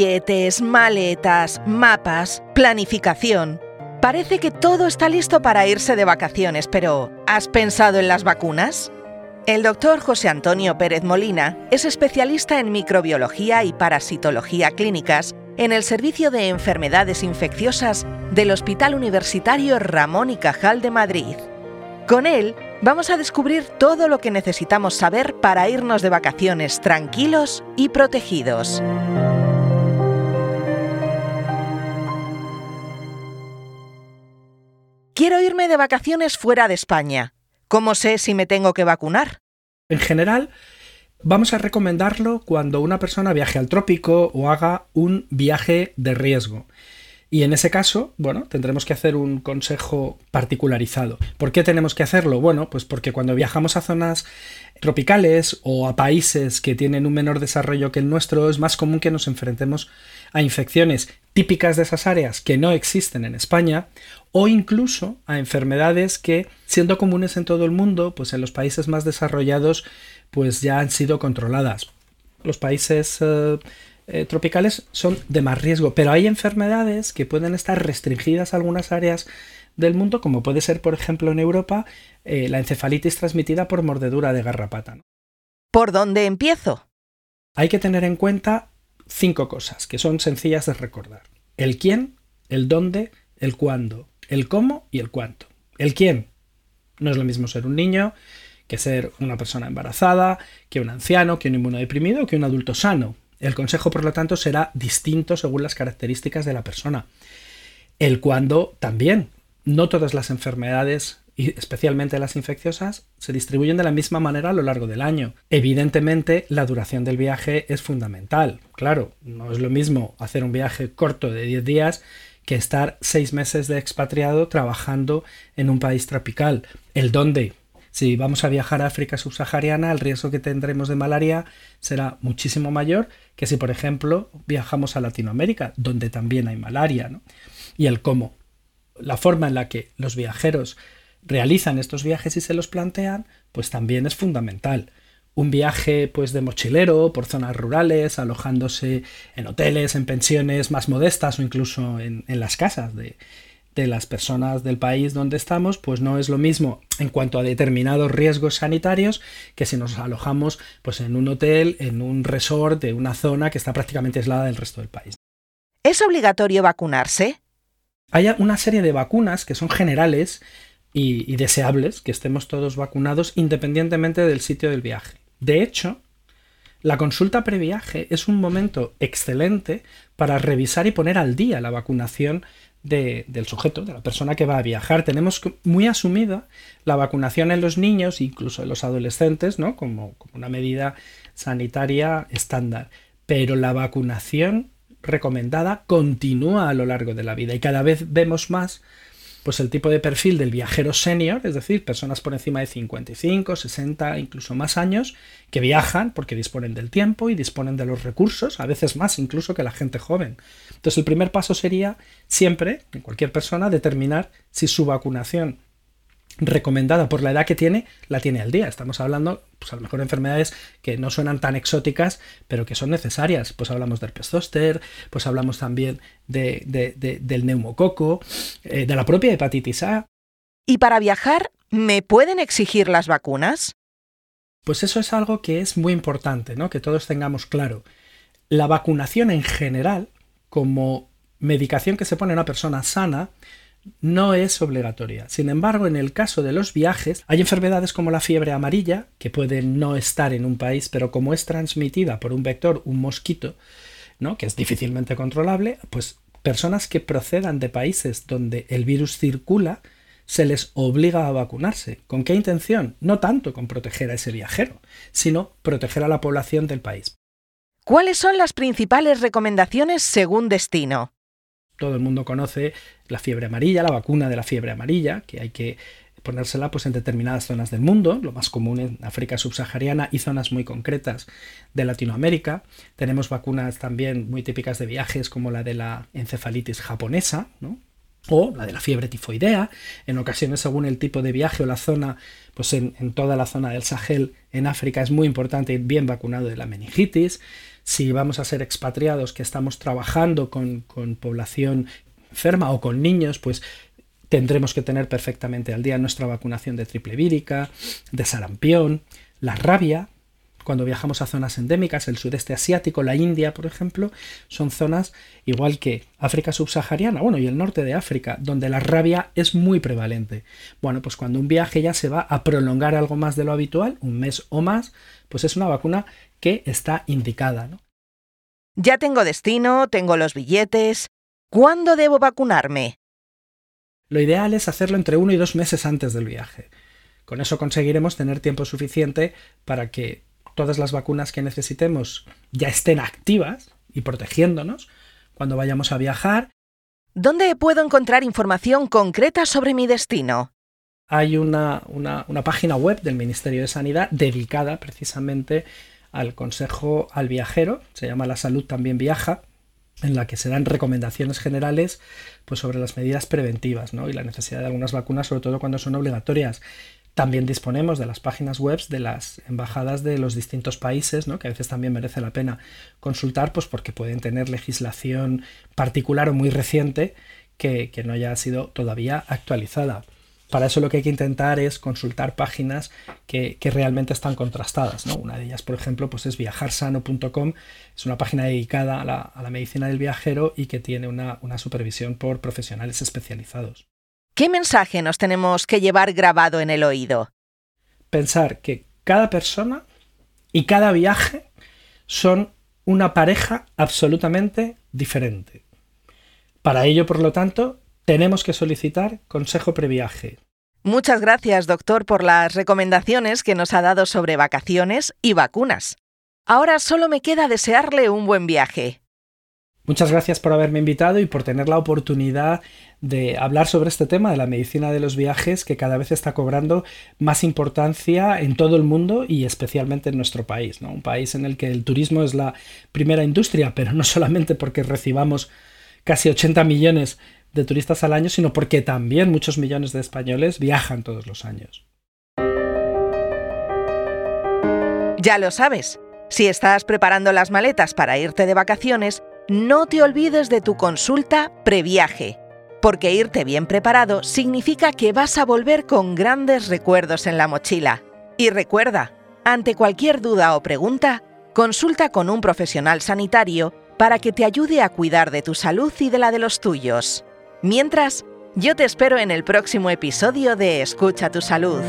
billetes, maletas, mapas, planificación. Parece que todo está listo para irse de vacaciones, pero ¿has pensado en las vacunas? El doctor José Antonio Pérez Molina es especialista en microbiología y parasitología clínicas en el Servicio de Enfermedades Infecciosas del Hospital Universitario Ramón y Cajal de Madrid. Con él vamos a descubrir todo lo que necesitamos saber para irnos de vacaciones tranquilos y protegidos. Quiero irme de vacaciones fuera de España. ¿Cómo sé si me tengo que vacunar? En general, Vamos a recomendarlo cuando una persona viaje al trópico o haga un viaje de riesgo. Y en ese caso, bueno, tendremos que hacer un consejo particularizado. ¿Por qué tenemos que hacerlo? Bueno, pues porque cuando viajamos a zonas tropicales o a países que tienen un menor desarrollo que el nuestro, es más común que nos enfrentemos a infecciones típicas de esas áreas que no existen en España o incluso a enfermedades que, siendo comunes en todo el mundo, pues en los países más desarrollados pues ya han sido controladas. Los países eh, eh, tropicales son de más riesgo, pero hay enfermedades que pueden estar restringidas a algunas áreas del mundo, como puede ser, por ejemplo, en Europa, eh, la encefalitis transmitida por mordedura de garrapata. ¿Por dónde empiezo? Hay que tener en cuenta cinco cosas que son sencillas de recordar. El quién, el dónde, el cuándo, el cómo y el cuánto. El quién. No es lo mismo ser un niño que ser una persona embarazada, que un anciano, que un inmunodeprimido, que un adulto sano. El consejo, por lo tanto, será distinto según las características de la persona. El cuándo también. No todas las enfermedades, y especialmente las infecciosas, se distribuyen de la misma manera a lo largo del año. Evidentemente, la duración del viaje es fundamental. Claro, no es lo mismo hacer un viaje corto de 10 días que estar seis meses de expatriado trabajando en un país tropical. El dónde, si vamos a viajar a África subsahariana, el riesgo que tendremos de malaria será muchísimo mayor que si, por ejemplo, viajamos a Latinoamérica, donde también hay malaria. Y el cómo. La forma en la que los viajeros realizan estos viajes y se los plantean, pues también es fundamental. Un viaje pues de mochilero por zonas rurales, alojándose en hoteles, en pensiones más modestas o incluso en las casas de, de las personas del país donde estamos, pues no es lo mismo en cuanto a determinados riesgos sanitarios que si nos alojamos pues en un hotel, en un resort de una zona que está prácticamente aislada del resto del país. ¿Es obligatorio vacunarse? Hay una serie de vacunas que son generales y, deseables que estemos todos vacunados independientemente del sitio del viaje. De hecho, la consulta previaje es un momento excelente para revisar y poner al día la vacunación del sujeto, de la persona que va a viajar. Tenemos muy asumida la vacunación en los niños, incluso en los adolescentes, ¿no? como una medida sanitaria estándar. Pero la vacunación recomendada continúa a lo largo de la vida y cada vez vemos más pues el tipo de perfil del viajero senior, es decir, personas por encima de 55, 60, incluso más años, que viajan porque disponen del tiempo y disponen de los recursos, a veces más incluso que la gente joven. Entonces el primer paso sería siempre, en cualquier persona, determinar si su vacunación recomendada por la edad que tiene, la tiene al día. Estamos hablando, pues a lo mejor enfermedades que no suenan tan exóticas, pero que son necesarias. Pues hablamos del herpes pues hablamos también de, del neumococo, eh, de la propia hepatitis A. ¿Y para viajar, me pueden exigir las vacunas? Pues eso es algo que es muy importante, ¿no? Que todos tengamos claro. La vacunación en general, como medicación que se pone a una persona sana, no es obligatoria. Sin embargo, en el caso de los viajes, hay enfermedades como la fiebre amarilla, que pueden no estar en un país, pero como es transmitida por un vector, un mosquito, ¿no? que es difícilmente controlable, pues personas que procedan de países donde el virus circula, se les obliga a vacunarse. ¿Con qué intención? No tanto con proteger a ese viajero, sino proteger a la población del país. ¿Cuáles son las principales recomendaciones según destino? Todo el mundo conoce la fiebre amarilla, la vacuna de la fiebre amarilla, que hay que ponérsela pues en determinadas zonas del mundo, lo más común en África subsahariana y zonas muy concretas de Latinoamérica. Tenemos vacunas también muy típicas de viajes como la de la encefalitis japonesa, o la de la fiebre tifoidea. En ocasiones, según el tipo de viaje o la zona, pues en, toda la zona del Sahel, en África, es muy importante ir bien vacunado de la meningitis. Si vamos a ser expatriados, que estamos trabajando con, con población enferma o con niños, pues tendremos que tener perfectamente al día nuestra vacunación de triple vírica, de sarampión, la rabia, cuando viajamos a zonas endémicas, el sudeste asiático, la India, por ejemplo, son zonas igual que África subsahariana, bueno, y el norte de África, donde la rabia es muy prevalente. Bueno, pues cuando un viaje ya se va a prolongar algo más de lo habitual, un mes o más, pues es una vacuna que está indicada. ¿no? Ya tengo destino, tengo los billetes. ¿Cuándo debo vacunarme? Lo ideal es hacerlo entre uno y dos meses antes del viaje. Con eso conseguiremos tener tiempo suficiente para que todas las vacunas que necesitemos ya estén activas y protegiéndonos cuando vayamos a viajar. ¿Dónde puedo encontrar información concreta sobre mi destino? Hay una, página web del Ministerio de Sanidad dedicada precisamente al consejo al viajero, se llama La Salud también viaja, en la que se dan recomendaciones generales pues, sobre las medidas preventivas ¿no? y la necesidad de algunas vacunas, sobre todo cuando son obligatorias. También disponemos de las páginas web de las embajadas de los distintos países, ¿no? que a veces también merece la pena consultar, pues porque pueden tener legislación particular o muy reciente que, no haya sido todavía actualizada. Para eso lo que hay que intentar es consultar páginas que, realmente están contrastadas. Una de ellas, por ejemplo, pues es viajarsano.com. Es una página dedicada a la, medicina del viajero y que tiene una supervisión por profesionales especializados. ¿Qué mensaje nos tenemos que llevar grabado en el oído? Pensar que cada persona y cada viaje son una pareja absolutamente diferente. Para ello, por lo tanto, tenemos que solicitar consejo previaje. Muchas gracias, doctor, por las recomendaciones que nos ha dado sobre vacaciones y vacunas. Ahora solo me queda desearle un buen viaje. Muchas gracias por haberme invitado y por tener la oportunidad de hablar sobre este tema de la medicina de los viajes que cada vez está cobrando más importancia en todo el mundo y especialmente en nuestro país. Un país en el que el turismo es la primera industria, pero no solamente porque recibamos casi 80 millones de turistas al año, sino porque también muchos millones de españoles viajan todos los años. Ya lo sabes, si estás preparando las maletas para irte de vacaciones, no te olvides de tu consulta previaje, porque irte bien preparado significa que vas a volver con grandes recuerdos en la mochila. Y recuerda, ante cualquier duda o pregunta, consulta con un profesional sanitario para que te ayude a cuidar de tu salud y de la de los tuyos. Mientras, yo te espero en el próximo episodio de Escucha tu salud.